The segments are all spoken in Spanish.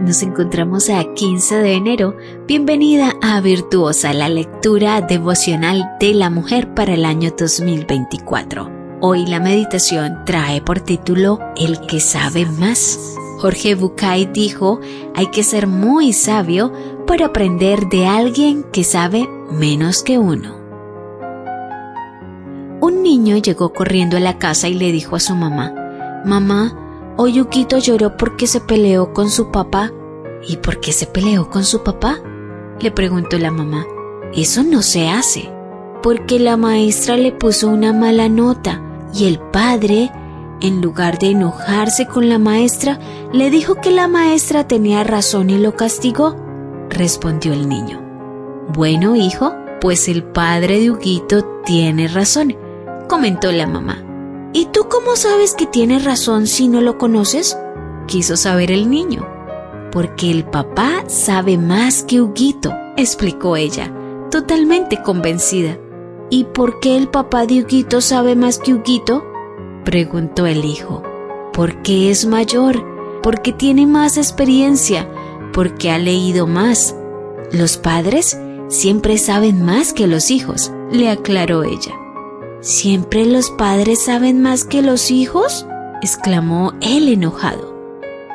Nos encontramos a 15 de enero. Bienvenida a Virtuosa, la lectura devocional de la mujer para el año 2024. Hoy la meditación trae por título El que sabe más. Jorge Bucay dijo, hay que ser muy sabio para aprender de alguien que sabe menos que uno. Un niño llegó corriendo a la casa y le dijo a su mamá, Mamá, hoy Yukito lloró porque se peleó con su papá. ¿Y por qué se peleó con su papá? Le preguntó la mamá. Eso no se hace. Porque la maestra le puso una mala nota y el padre, en lugar de enojarse con la maestra, le dijo que la maestra tenía razón y lo castigó, respondió el niño. Bueno, hijo, pues el padre de Huguito tiene razón, comentó la mamá. ¿Y tú cómo sabes que tiene razón si no lo conoces? quiso saber el niño. Porque el papá sabe más que Huguito, explicó ella, totalmente convencida. ¿Y por qué el papá de Huguito sabe más que Huguito? preguntó el hijo. Porque es mayor, porque tiene más experiencia, porque ha leído más. Los padres siempre saben más que los hijos, le aclaró ella. ¿Siempre los padres saben más que los hijos? exclamó él enojado.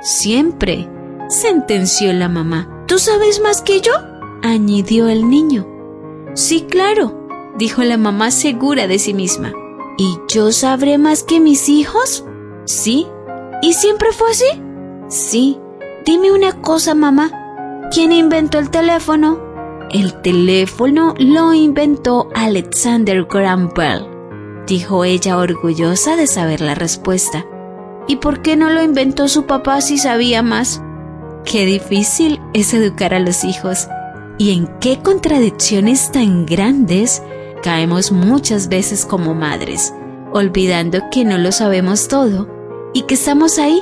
Siempre, sentenció la mamá. ¿Tú sabes más que yo? añadió el niño. Sí, claro, dijo la mamá segura de sí misma. ¿Y yo sabré más que mis hijos? Sí. ¿Y siempre fue así? Sí. Dime una cosa, mamá. ¿Quién inventó el teléfono? El teléfono lo inventó Alexander Graham Bell, dijo ella orgullosa de saber la respuesta. ¿Y por qué no lo inventó su papá si sabía más? Qué difícil es educar a los hijos y en qué contradicciones tan grandes caemos muchas veces como madres, olvidando que no lo sabemos todo y que estamos ahí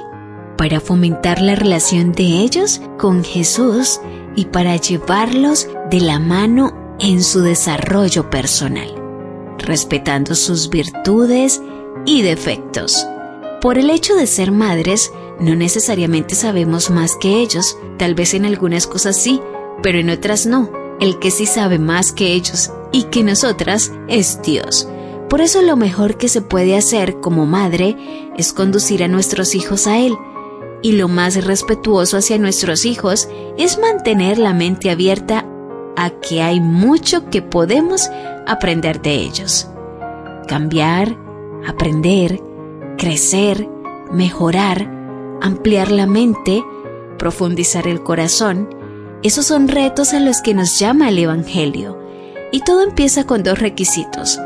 para fomentar la relación de ellos con Jesús y para llevarlos de la mano en su desarrollo personal, respetando sus virtudes y defectos. Por el hecho de ser madres, no necesariamente sabemos más que ellos, tal vez en algunas cosas sí, pero en otras no. El que sí sabe más que ellos y que nosotras es Dios. Por eso lo mejor que se puede hacer como madre es conducir a nuestros hijos a Él. Y lo más respetuoso hacia nuestros hijos es mantener la mente abierta a que hay mucho que podemos aprender de ellos. Cambiar, aprender, crecer, mejorar, ampliar la mente, profundizar el corazón, esos son retos a los que nos llama el Evangelio. Y todo empieza con dos requisitos.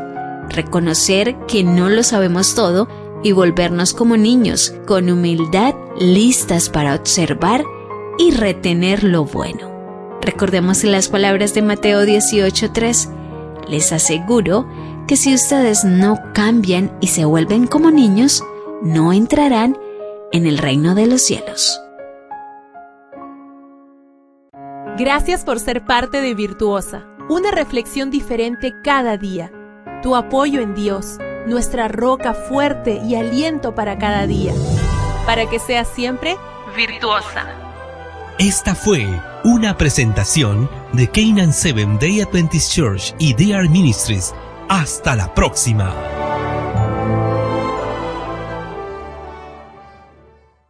Reconocer que no lo sabemos todo y volvernos como niños, con humildad, listas para observar y retener lo bueno. Recordemos las palabras de Mateo 18:3. Les aseguro que si ustedes no cambian y se vuelven como niños, no entrarán en el reino de los cielos. Gracias por ser parte de Virtuosa, una reflexión diferente cada día. Tu apoyo en Dios, nuestra roca fuerte y aliento para cada día. Para que seas siempre virtuosa. Esta fue una presentación de Canaan Seven Day Adventist Church y DR Ministries. Hasta la próxima.